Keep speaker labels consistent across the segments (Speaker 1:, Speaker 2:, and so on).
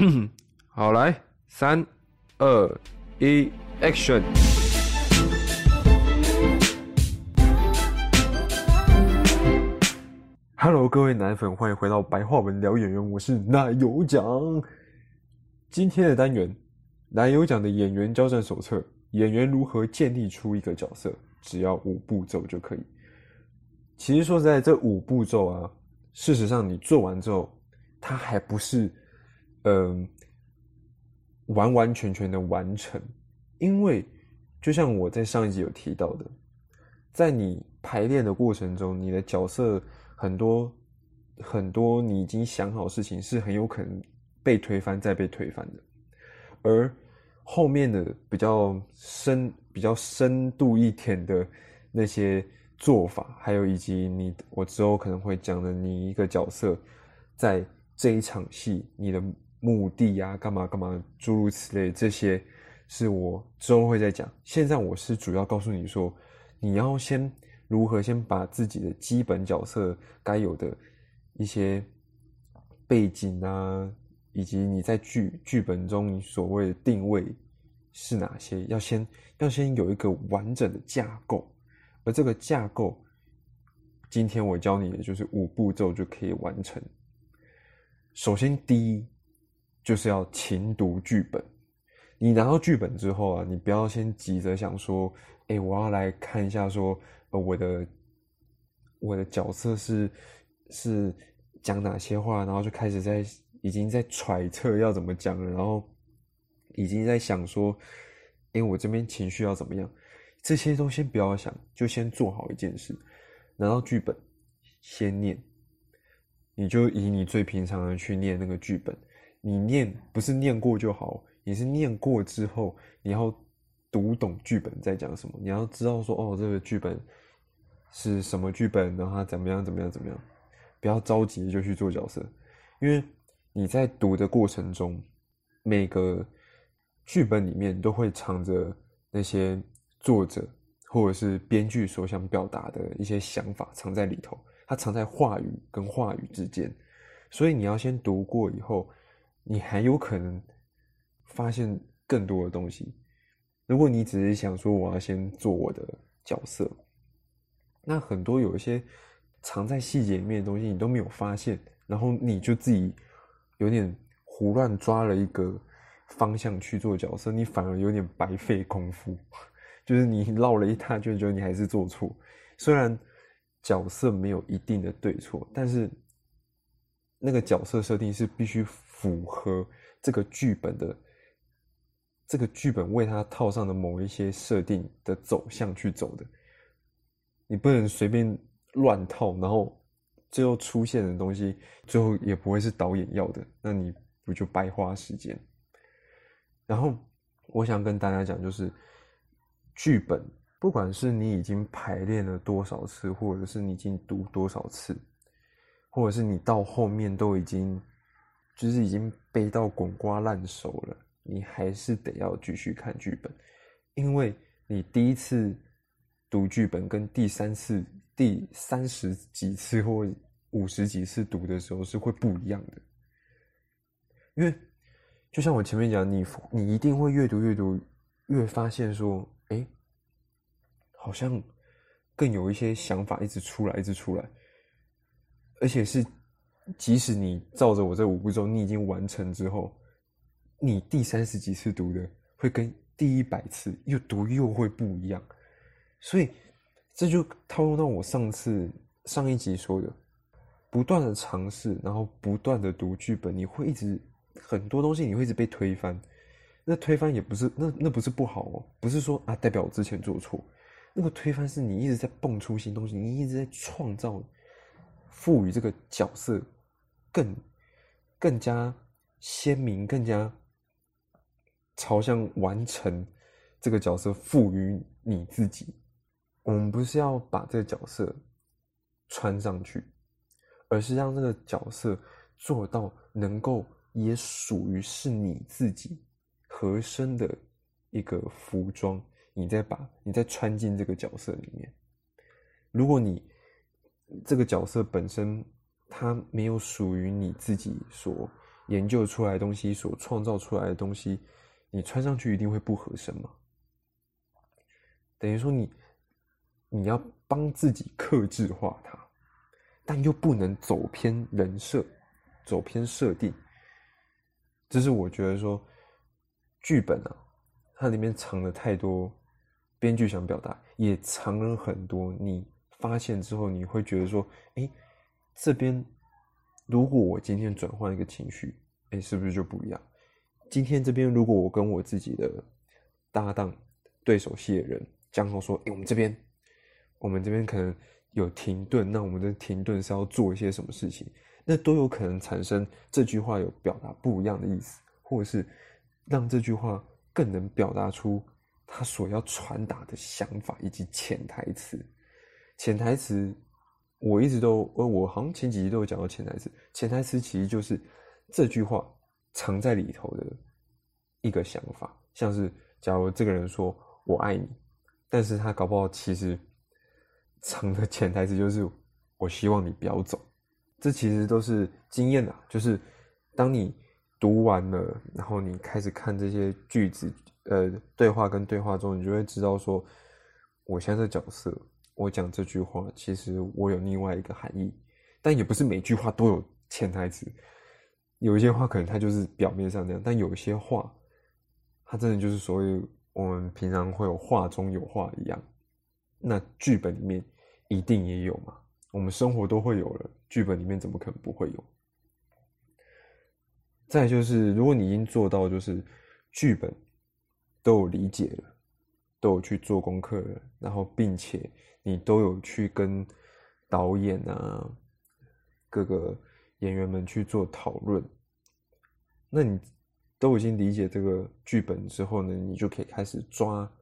Speaker 1: 好，来，三、二、一，Action！Hello，各位奶粉，欢迎回到白话文聊演员，我是奶油奖。今天的单元，奶油奖的演员交战手册，演员如何建立出一个角色，只要五步骤就可以。其实说实在，这五步骤啊，事实上你做完之后，它还不是，嗯，完完全全的完成，因为就像我在上一集有提到的，在你排练的过程中，你的角色。很多很多，你已经想好事情，是很有可能被推翻再被推翻的。而后面的比较深、比较深度一点的那些做法，还有以及你我之后可能会讲的，你一个角色在这一场戏，你的目的呀、干嘛干嘛，诸如此类，这些是我之后会再讲。现在我是主要告诉你说，你要先。如何先把自己的基本角色该有的一些背景啊，以及你在剧剧本中你所谓的定位是哪些？要先要先有一个完整的架构，而这个架构，今天我教你的就是五步骤就可以完成。首先，第一就是要勤读剧本。你拿到剧本之后啊，你不要先急着想说，哎，我要来看一下说。呃，我的我的角色是是讲哪些话，然后就开始在已经在揣测要怎么讲了，然后已经在想说，哎，我这边情绪要怎么样？这些都先不要想，就先做好一件事，拿到剧本先念，你就以你最平常的去念那个剧本，你念不是念过就好，你是念过之后你要读懂剧本在讲什么，你要知道说，哦，这个剧本。是什么剧本？然后怎么样？怎么样？怎么样？不要着急就去做角色，因为你在读的过程中，每个剧本里面都会藏着那些作者或者是编剧所想表达的一些想法藏在里头，它藏在话语跟话语之间，所以你要先读过以后，你还有可能发现更多的东西。如果你只是想说我要先做我的角色。那很多有一些藏在细节里面的东西，你都没有发现，然后你就自己有点胡乱抓了一个方向去做角色，你反而有点白费功夫，就是你绕了一大圈，觉得你还是做错。虽然角色没有一定的对错，但是那个角色设定是必须符合这个剧本的，这个剧本为他套上的某一些设定的走向去走的。你不能随便乱套，然后最后出现的东西，最后也不会是导演要的，那你不就白花时间？然后我想跟大家讲，就是剧本，不管是你已经排练了多少次，或者是你已经读多少次，或者是你到后面都已经就是已经背到滚瓜烂熟了，你还是得要继续看剧本，因为你第一次。读剧本跟第三次、第三十几次或五十几次读的时候是会不一样的，因为就像我前面讲，你你一定会越读越读，越发现说，哎，好像更有一些想法一直出来，一直出来，而且是即使你照着我这五步骤，你已经完成之后，你第三十几次读的会跟第一百次又读又会不一样。所以，这就套用到我上次上一集说的，不断的尝试，然后不断的读剧本，你会一直很多东西你会一直被推翻。那推翻也不是那那不是不好哦，不是说啊代表我之前做错。那个推翻是你一直在蹦出新东西，你一直在创造，赋予这个角色更更加鲜明，更加朝向完成这个角色赋予你自己。我们不是要把这个角色穿上去，而是让这个角色做到能够也属于是你自己合身的一个服装。你再把你再穿进这个角色里面。如果你这个角色本身它没有属于你自己所研究出来的东西，所创造出来的东西，你穿上去一定会不合身嘛？等于说你你要帮自己克制化它，但又不能走偏人设，走偏设定。这是我觉得说剧本啊，它里面藏了太多编剧想表达，也藏了很多你发现之后你会觉得说，哎，这边。如果我今天转换一个情绪，哎，是不是就不一样？今天这边如果我跟我自己的搭档、对手戏的人讲好说，哎，我们这边，我们这边可能有停顿，那我们的停顿是要做一些什么事情？那都有可能产生这句话有表达不一样的意思，或者是让这句话更能表达出他所要传达的想法以及潜台词。潜台词。我一直都，呃，我好像前几集都有讲到潜台词。潜台词其实就是这句话藏在里头的一个想法，像是假如这个人说“我爱你”，但是他搞不好其实藏的潜台词就是“我希望你不要走”。这其实都是经验啊，就是当你读完了，然后你开始看这些句子，呃，对话跟对话中，你就会知道说，我现在的角色。我讲这句话，其实我有另外一个含义，但也不是每句话都有潜台词。有一些话可能它就是表面上那样，但有一些话，它真的就是所谓我们平常会有话中有话一样。那剧本里面一定也有嘛？我们生活都会有了，剧本里面怎么可能不会有？再就是，如果你已经做到就是剧本都有理解了，都有去做功课，然后并且。你都有去跟导演啊、各个演员们去做讨论，那你都已经理解这个剧本之后呢，你就可以开始抓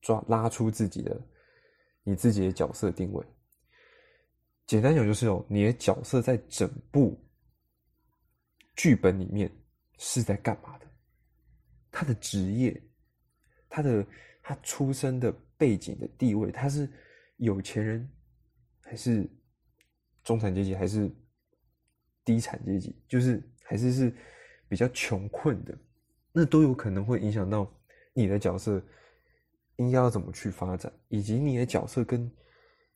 Speaker 1: 抓拉出自己的你自己的角色定位。简单讲就是哦，你的角色在整部剧本里面是在干嘛的？他的职业、他的他出生的背景的地位，他是。有钱人，还是中产阶级，还是低产阶级，就是还是是比较穷困的，那都有可能会影响到你的角色应该要怎么去发展，以及你的角色跟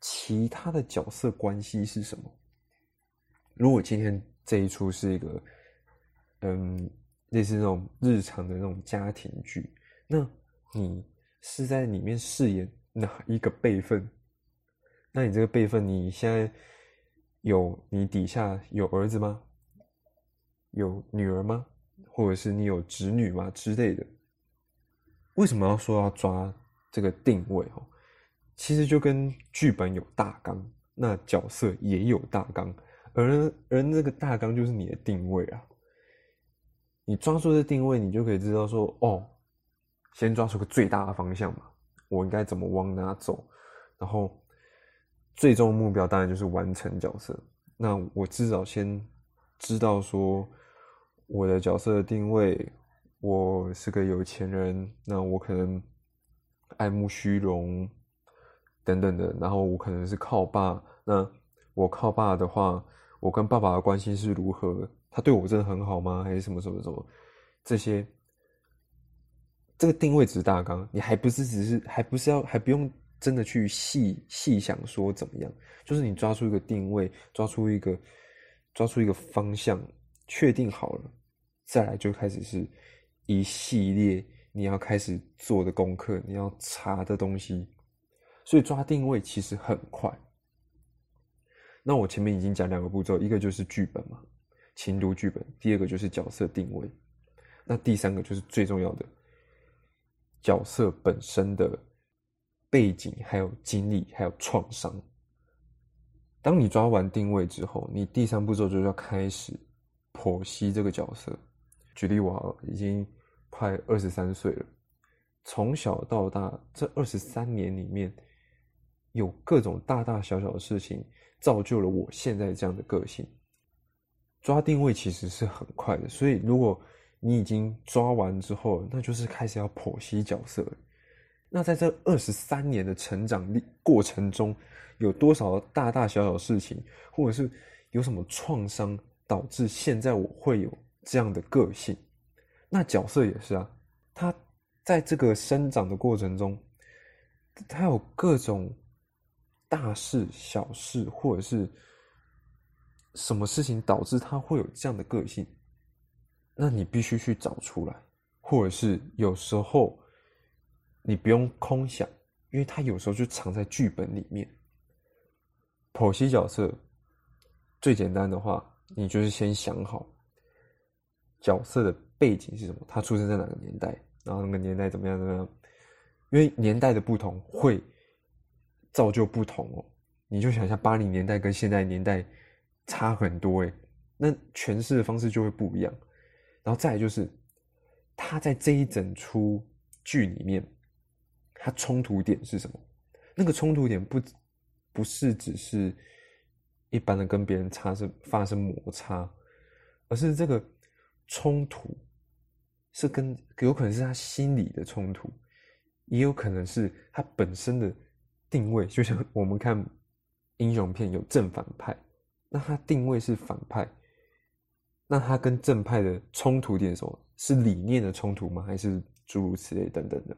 Speaker 1: 其他的角色关系是什么。如果今天这一出是一个嗯类似那种日常的那种家庭剧，那你是在里面饰演哪一个辈分？那你这个辈分，你现在有你底下有儿子吗？有女儿吗？或者是你有侄女吗之类的？为什么要说要抓这个定位哦？其实就跟剧本有大纲，那角色也有大纲，而而那个大纲就是你的定位啊。你抓住这定位，你就可以知道说，哦，先抓出个最大的方向嘛，我应该怎么往哪走，然后。最终目标当然就是完成角色。那我至少先知道说我的角色的定位，我是个有钱人，那我可能爱慕虚荣等等的。然后我可能是靠爸，那我靠爸的话，我跟爸爸的关系是如何？他对我真的很好吗？还是什么什么什么？这些这个定位只是大纲，你还不是只是还不是要还不用。真的去细细想说怎么样，就是你抓出一个定位，抓出一个抓出一个方向，确定好了，再来就开始是一系列你要开始做的功课，你要查的东西。所以抓定位其实很快。那我前面已经讲两个步骤，一个就是剧本嘛，轻读剧本；第二个就是角色定位。那第三个就是最重要的角色本身的。背景还有经历还有创伤。当你抓完定位之后，你第三步骤就要开始剖析这个角色。举例，我已经快二十三岁了，从小到大这二十三年里面，有各种大大小小的事情造就了我现在这样的个性。抓定位其实是很快的，所以如果你已经抓完之后，那就是开始要剖析角色。那在这二十三年的成长历过程中，有多少大大小小事情，或者是有什么创伤，导致现在我会有这样的个性。那角色也是啊，他在这个生长的过程中，他有各种大事、小事，或者是什么事情导致他会有这样的个性，那你必须去找出来，或者是有时候你不用空想，因为他有时候就藏在剧本里面。剖析角色最简单的话，你就是先想好角色的。背景是什么？他出生在哪个年代？然后那个年代怎么样？怎么样？因为年代的不同会造就不同哦。你就想一下，八零年代跟现在年代差很多诶，那诠释的方式就会不一样。然后再就是，他在这一整出剧里面，他冲突点是什么？那个冲突点不不是只是一般的跟别人擦生发生摩擦，而是这个冲突。是跟有可能是他心理的冲突，也有可能是他本身的定位。就像我们看英雄片有正反派，那他定位是反派，那他跟正派的冲突点是什么？是理念的冲突吗？还是诸如此类等等的？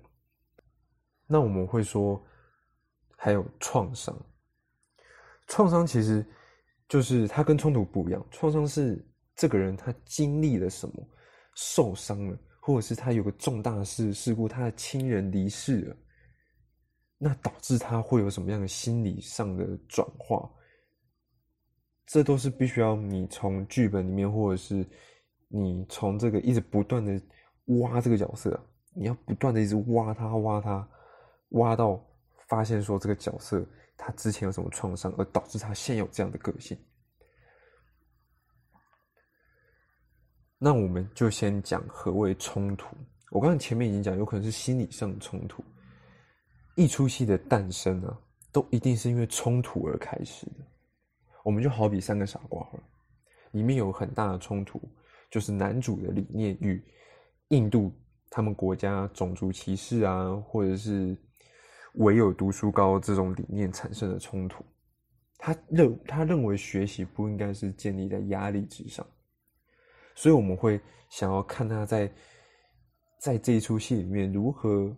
Speaker 1: 那我们会说还有创伤，创伤其实就是他跟冲突不一样，创伤是这个人他经历了什么，受伤了。或者是他有个重大事事故，他的亲人离世了，那导致他会有什么样的心理上的转化？这都是必须要你从剧本里面，或者是你从这个一直不断的挖这个角色，你要不断的一直挖他，挖他，挖到发现说这个角色他之前有什么创伤，而导致他现有这样的个性。那我们就先讲何谓冲突。我刚才前面已经讲，有可能是心理上的冲突。一出戏的诞生啊，都一定是因为冲突而开始的。我们就好比三个傻瓜了，里面有很大的冲突，就是男主的理念与印度他们国家种族歧视啊，或者是唯有读书高这种理念产生的冲突。他认他认为学习不应该是建立在压力之上。所以我们会想要看他在在这一出戏里面如何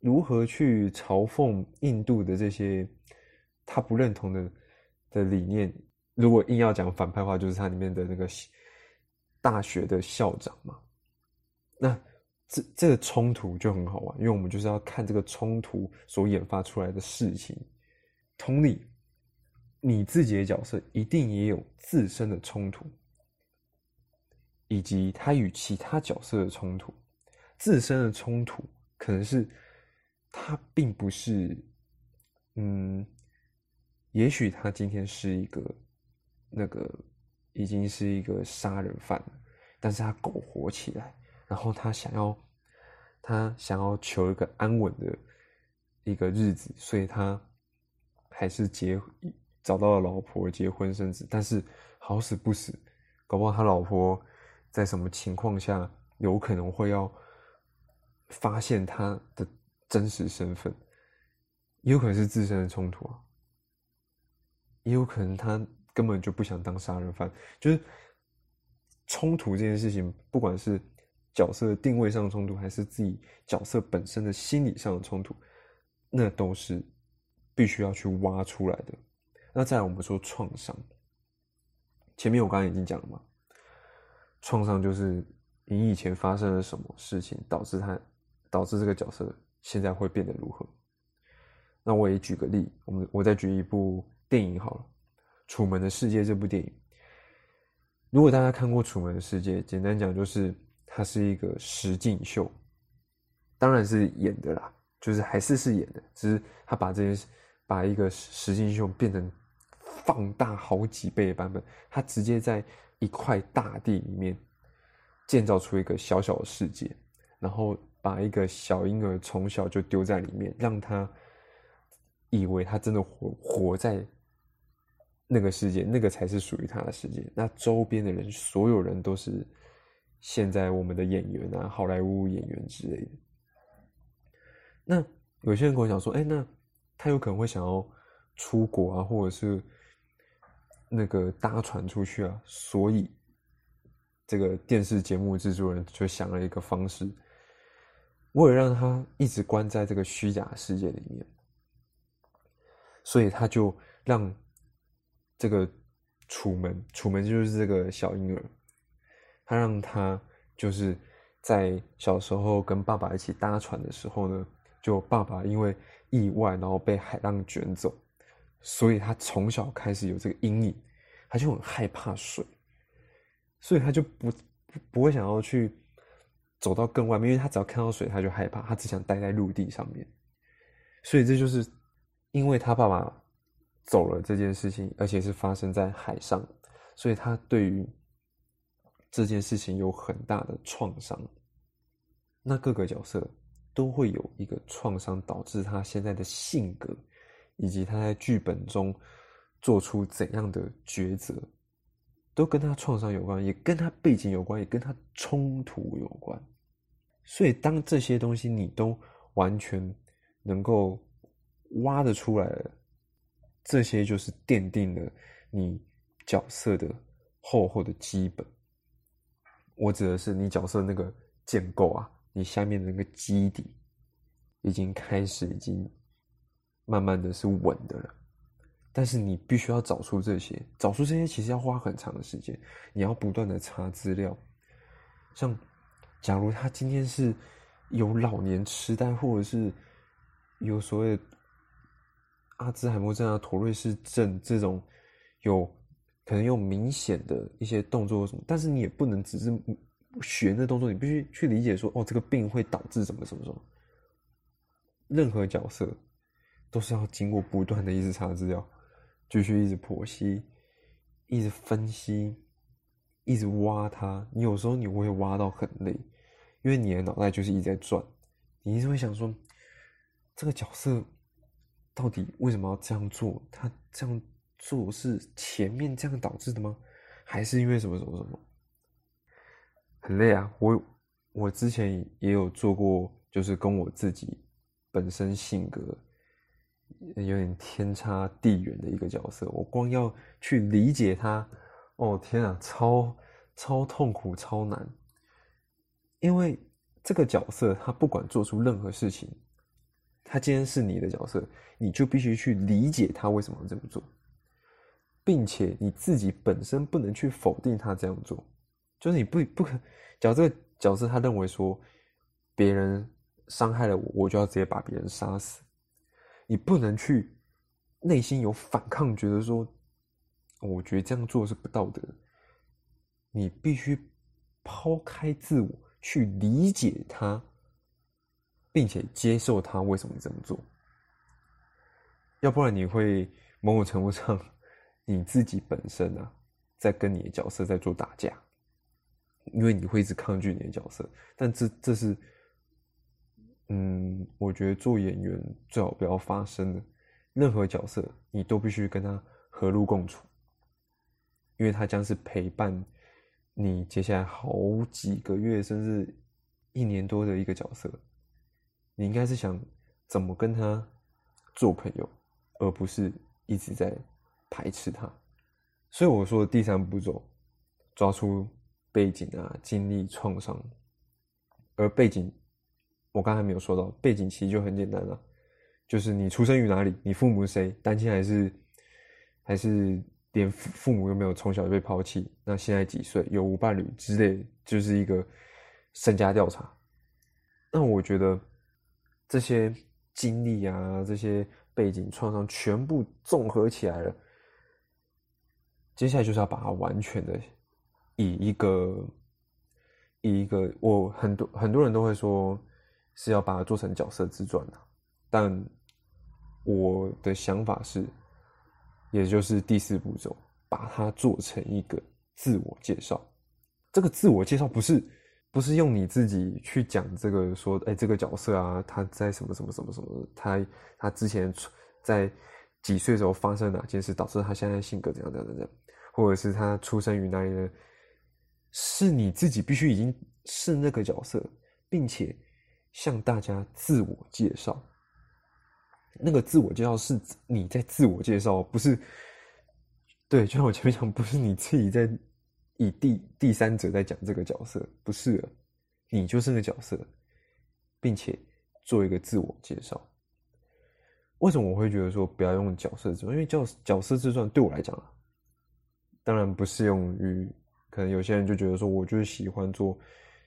Speaker 1: 如何去嘲讽印度的这些他不认同的的理念。如果硬要讲反派话，就是他里面的那个大学的校长嘛。那这这个冲突就很好玩，因为我们就是要看这个冲突所引发出来的事情。同理，你自己的角色一定也有自身的冲突。以及他与其他角色的冲突，自身的冲突可能是他并不是，嗯，也许他今天是一个那个已经是一个杀人犯，但是他苟活起来，然后他想要他想要求一个安稳的一个日子，所以他还是结找到了老婆结婚生子，但是好死不死，搞不好他老婆。在什么情况下有可能会要发现他的真实身份？也有可能是自身的冲突啊，也有可能他根本就不想当杀人犯。就是冲突这件事情，不管是角色定位上的冲突，还是自己角色本身的心理上的冲突，那都是必须要去挖出来的。那再来，我们说创伤，前面我刚刚已经讲了嘛。创伤就是你以前发生了什么事情，导致他导致这个角色现在会变得如何？那我也举个例，我们我再举一部电影好了，《楚门的世界》这部电影。如果大家看过《楚门的世界》，简单讲就是它是一个实境秀，当然是演的啦，就是还是是演的，只是他把这件把一个实境秀变成放大好几倍的版本，他直接在。一块大地里面建造出一个小小的世界，然后把一个小婴儿从小就丢在里面，让他以为他真的活活在那个世界，那个才是属于他的世界。那周边的人，所有人都是现在我们的演员啊，好莱坞演员之类的。那有些人跟我讲说：“哎，那他有可能会想要出国啊，或者是……”那个搭船出去啊，所以这个电视节目制作人就想了一个方式，为了让他一直关在这个虚假世界里面，所以他就让这个楚门，楚门就是这个小婴儿，他让他就是在小时候跟爸爸一起搭船的时候呢，就爸爸因为意外然后被海浪卷走，所以他从小开始有这个阴影，他就很害怕水。所以他就不不会想要去走到更外面，因为他只要看到水他就害怕，他只想待在陆地上面。所以这就是因为他爸爸走了这件事情，而且是发生在海上，所以他对于这件事情有很大的创伤。那各个角色都会有一个创伤，导致他现在的性格，以及他在剧本中做出怎样的抉择。都跟他创伤有关，也跟他背景有关，也跟他冲突有关。所以，当这些东西你都完全能够挖得出来了，这些就是奠定了你角色的厚厚的基本。我指的是你角色那个建构啊，你下面的那个基底已经开始，已经慢慢的是稳的了。但是你必须要找出这些，找出这些其实要花很长的时间。你要不断的查资料，像假如他今天是有老年痴呆，或者是有所谓阿兹海默症啊、妥瑞氏症这种，有可能有明显的一些动作什么，但是你也不能只是学那动作，你必须去理解说，哦，这个病会导致什么什么什么。任何角色都是要经过不断的一直查资料。继续一直剖析，一直分析，一直挖它。你有时候你会挖到很累，因为你的脑袋就是一直在转。你一直会想说，这个角色到底为什么要这样做？他这样做是前面这样导致的吗？还是因为什么什么什么？很累啊！我我之前也有做过，就是跟我自己本身性格。有点天差地远的一个角色，我光要去理解他，哦天啊，超超痛苦，超难。因为这个角色，他不管做出任何事情，他今天是你的角色，你就必须去理解他为什么这么做，并且你自己本身不能去否定他这样做，就是你不不可，假如这个角色他认为说别人伤害了我，我就要直接把别人杀死。你不能去内心有反抗，觉得说，我觉得这样做是不道德。你必须抛开自我，去理解他，并且接受他为什么这么做。要不然你会某种程度上，你自己本身啊，在跟你的角色在做打架，因为你会一直抗拒你的角色，但这这是。嗯，我觉得做演员最好不要发生的任何角色，你都必须跟他和睦共处，因为他将是陪伴你接下来好几个月，甚至一年多的一个角色。你应该是想怎么跟他做朋友，而不是一直在排斥他。所以我说第三步骤，抓出背景啊、经历、创伤，而背景。我刚才没有说到背景，其实就很简单了，就是你出生于哪里，你父母是谁，单亲还是还是连父父母又没有，从小就被抛弃，那现在几岁，有无伴侣之类，就是一个身家调查。那我觉得这些经历啊，这些背景创伤全部综合起来了，接下来就是要把它完全的以一个以一个我很多很多人都会说。是要把它做成角色自传的，但我的想法是，也就是第四步骤，把它做成一个自我介绍。这个自我介绍不是不是用你自己去讲这个说，哎，这个角色啊，他在什么什么什么什么，他他之前在几岁时候发生哪件事，导致他现在性格怎样怎样怎样，或者是他出生于哪里的，是你自己必须已经是那个角色，并且。向大家自我介绍，那个自我介绍是你在自我介绍，不是对，就像我前面讲，不是你自己在以第第三者在讲这个角色，不是，你就是那个角色，并且做一个自我介绍。为什么我会觉得说不要用角色自传？因为角角色自传对我来讲啊，当然不适用于可能有些人就觉得说，我就是喜欢做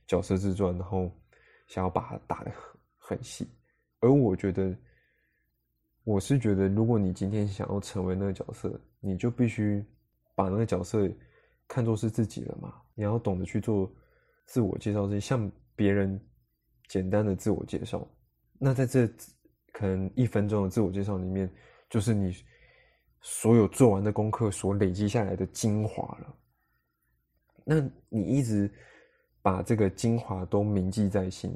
Speaker 1: 角色自传，然后想要把它打的很很细。而我觉得，我是觉得，如果你今天想要成为那个角色，你就必须把那个角色。看作是自己了嘛？你要懂得去做自我介绍，这些向别人简单的自我介绍。那在这可能一分钟的自我介绍里面，就是你所有做完的功课所累积下来的精华了。那你一直把这个精华都铭记在心，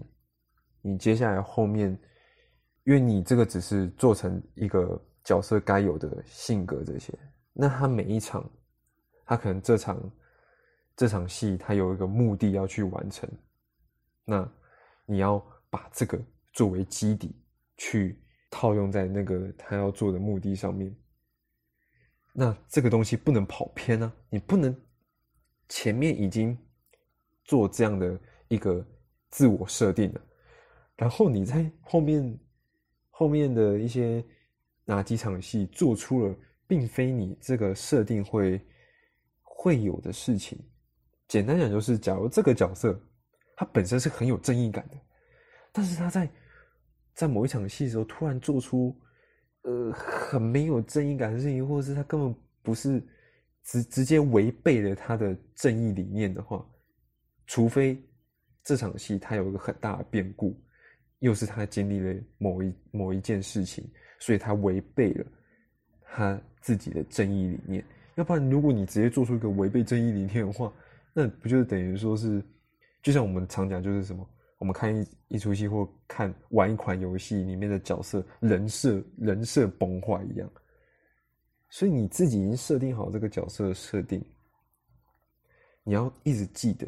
Speaker 1: 你接下来后面，因为你这个只是做成一个角色该有的性格这些，那他每一场。他可能这场这场戏，他有一个目的要去完成，那你要把这个作为基底，去套用在那个他要做的目的上面。那这个东西不能跑偏啊！你不能前面已经做这样的一个自我设定了，然后你在后面后面的一些哪几场戏做出了，并非你这个设定会。会有的事情，简单讲就是，假如这个角色他本身是很有正义感的，但是他在在某一场戏的时候突然做出呃很没有正义感的事情，或者是他根本不是直直接违背了他的正义理念的话，除非这场戏他有一个很大的变故，又是他经历了某一某一件事情，所以他违背了他自己的正义理念。要不然，如果你直接做出一个违背正义理念的话，那不就是等于说是，就像我们常讲，就是什么，我们看一一出戏或看玩一款游戏里面的角色人设人设崩坏一样。所以你自己已经设定好这个角色的设定，你要一直记得，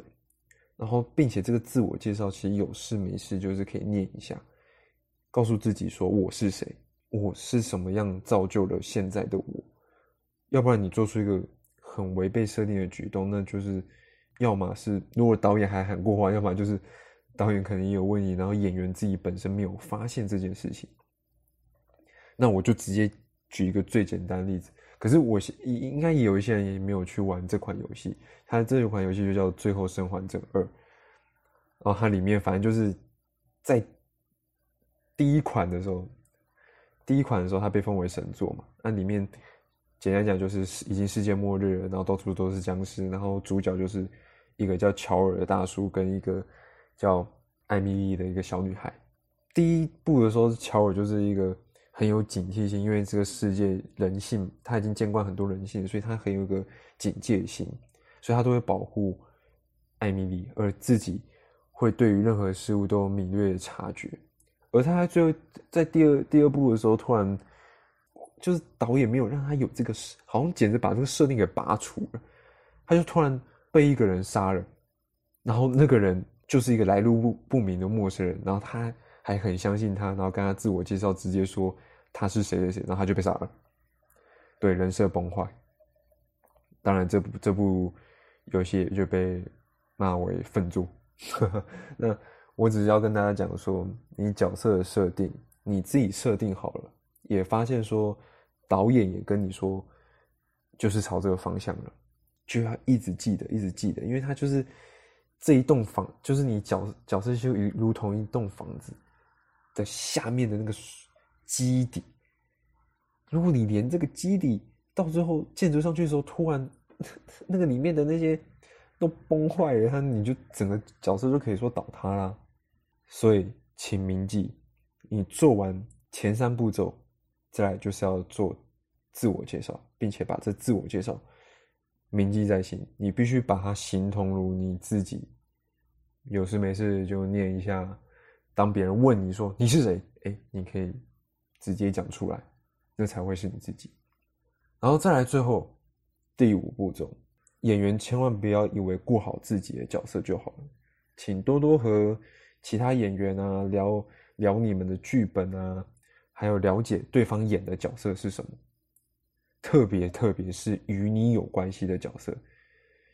Speaker 1: 然后并且这个自我介绍其实有事没事就是可以念一下，告诉自己说我是谁，我是什么样造就了现在的我。要不然你做出一个很违背设定的举动，那就是要么是如果导演还喊过话，要么就是导演可能也有问题，然后演员自己本身没有发现这件事情。那我就直接举一个最简单的例子，可是我应应该也有一些人也没有去玩这款游戏，它这一款游戏就叫《最后生还者二》，然后它里面反正就是在第一款的时候，第一款的时候它被封为神作嘛，那里面。简单讲就是已经世界末日了，然后到处都是僵尸，然后主角就是一个叫乔尔的大叔跟一个叫艾米丽的一个小女孩。第一部的时候，乔尔就是一个很有警惕性，因为这个世界人性他已经见惯很多人性，所以他很有一个警戒心，所以他都会保护艾米丽，而自己会对于任何事物都有敏锐的察觉。而他在最后在第二第二部的时候，突然。就是导演没有让他有这个，好像简直把这个设定给拔除了。他就突然被一个人杀了，然后那个人就是一个来路不不明的陌生人，然后他还很相信他，然后跟他自我介绍，直接说他是谁谁谁，然后他就被杀了。对，人设崩坏。当然，这部这部游戏也就被骂为粪作。那我只是要跟大家讲说，你角色的设定，你自己设定好了。也发现说，导演也跟你说，就是朝这个方向了，就要一直记得，一直记得，因为他就是这一栋房，就是你角角色就如如同一栋房子的下面的那个基底。如果你连这个基底到最后建筑上去的时候，突然 那个里面的那些都崩坏了，他你就整个角色就可以说倒塌啦。所以，请铭记，你做完前三步骤。再来就是要做自我介绍，并且把这自我介绍铭记在心。你必须把它形同如你自己。有事没事就念一下。当别人问你说你是谁，哎，你可以直接讲出来，那才会是你自己。然后再来最后第五步骤，演员千万不要以为过好自己的角色就好了，请多多和其他演员啊聊聊你们的剧本啊。还有了解对方演的角色是什么，特别特别是与你有关系的角色，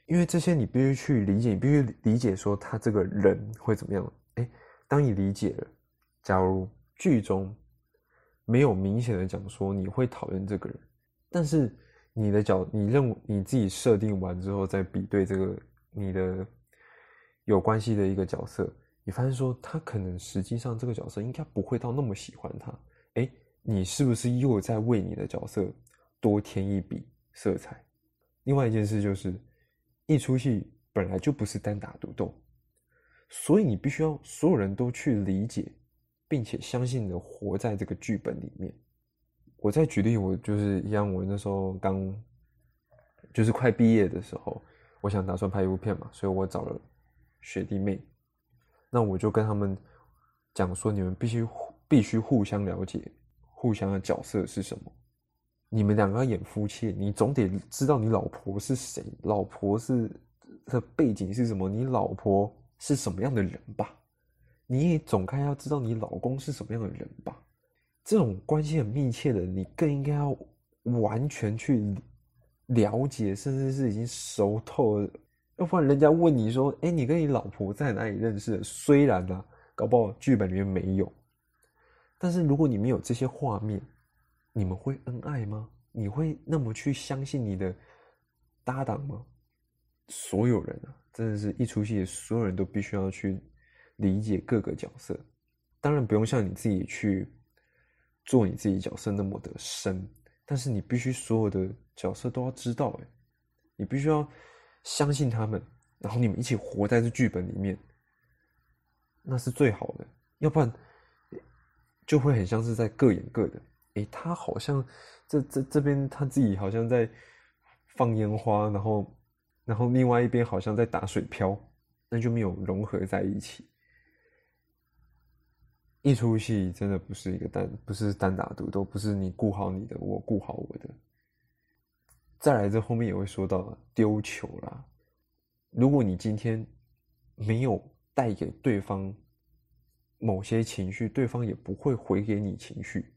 Speaker 1: 因为这些你必须去理解，你必须理解说他这个人会怎么样。哎，当你理解了，假如剧中没有明显的讲说你会讨厌这个人，但是你的角，你认为你自己设定完之后，再比对这个你的有关系的一个角色，你发现说他可能实际上这个角色应该不会到那么喜欢他。你是不是又在为你的角色多添一笔色彩？另外一件事就是，一出戏本来就不是单打独斗，所以你必须要所有人都去理解，并且相信的活在这个剧本里面。我再举例，我就是一样，我那时候刚就是快毕业的时候，我想打算拍一部片嘛，所以我找了学弟妹，那我就跟他们讲说，你们必须必须互相了解，互相的角色是什么。你们两个演夫妻，你总得知道你老婆是谁，老婆是的背景是什么，你老婆是什么样的人吧？你也总该要知道你老公是什么样的人吧？这种关系很密切的，你更应该要完全去了解，甚至是已经熟透了。要不然人家问你说：“哎，你跟你老婆在哪里认识的？”虽然呢，搞不好剧本里面没有，但是如果你没有这些画面。你们会恩爱吗？你会那么去相信你的搭档吗？所有人啊，真的是一出戏，所有人都必须要去理解各个角色。当然不用像你自己去做你自己角色那么的深，但是你必须所有的角色都要知道。哎，你必须要相信他们，然后你们一起活在这剧本里面，那是最好的。要不然就会很像是在各演各的。哎，他好像这这这边他自己好像在放烟花，然后然后另外一边好像在打水漂，那就没有融合在一起。一出戏真的不是一个单，不是单打独斗，不是你顾好你的，我顾好我的。再来，这后面也会说到丢球啦。如果你今天没有带给对方某些情绪，对方也不会回给你情绪。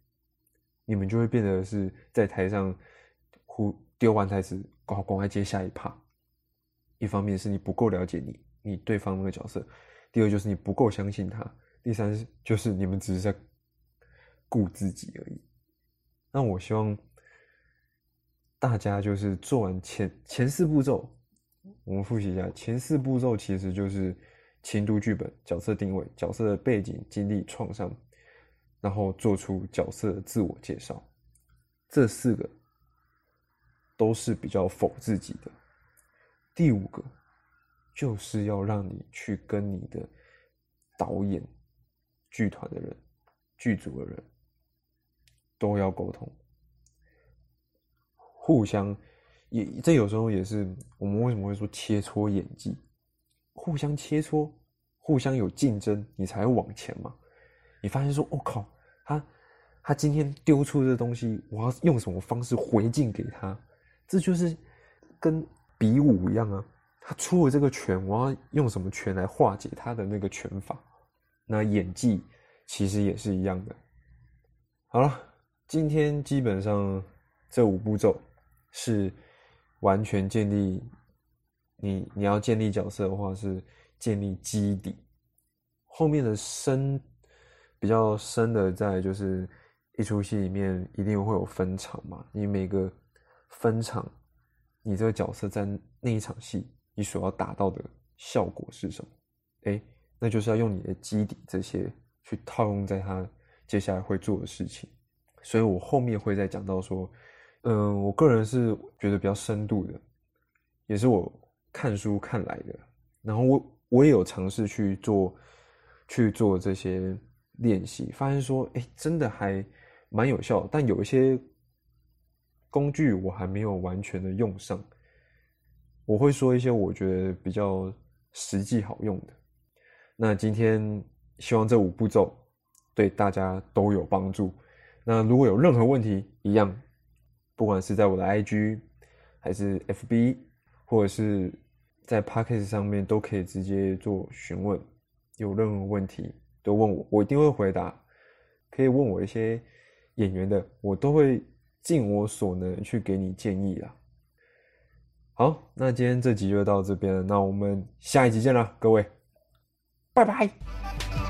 Speaker 1: 你们就会变得是在台上呼丢完台词，赶快接下一趴。一方面是你不够了解你你对方那个角色，第二就是你不够相信他，第三就是你们只是在顾自己而已。那我希望大家就是做完前前四步骤，我们复习一下前四步骤，其实就是轻读剧本、角色定位、角色的背景、经历、创伤。然后做出角色的自我介绍，这四个都是比较否自己的。第五个就是要让你去跟你的导演、剧团的人、剧组的人都要沟通，互相也这有时候也是我们为什么会说切磋演技，互相切磋，互相有竞争，你才会往前嘛。你发现说，我靠。他他今天丢出这东西，我要用什么方式回敬给他？这就是跟比武一样啊！他出了这个拳，我要用什么拳来化解他的那个拳法？那演技其实也是一样的。好了，今天基本上这五步骤是完全建立你你要建立角色的话是建立基底，后面的深。比较深的，在就是一出戏里面一定会有分场嘛。你每个分场，你这个角色在那一场戏，你所要达到的效果是什么？哎，那就是要用你的基底这些去套用在他接下来会做的事情。所以我后面会再讲到说，嗯，我个人是觉得比较深度的，也是我看书看来的。然后我我也有尝试去做去做这些。练习发现说，哎，真的还蛮有效，但有一些工具我还没有完全的用上。我会说一些我觉得比较实际好用的。那今天希望这五步骤对大家都有帮助。那如果有任何问题，一样，不管是在我的 IG 还是 FB，或者是在 p a c k a g e 上面，都可以直接做询问。有任何问题。都问我，我一定会回答。可以问我一些演员的，我都会尽我所能去给你建议啦。好，那今天这集就到这边了，那我们下一集见啦，各位，拜拜。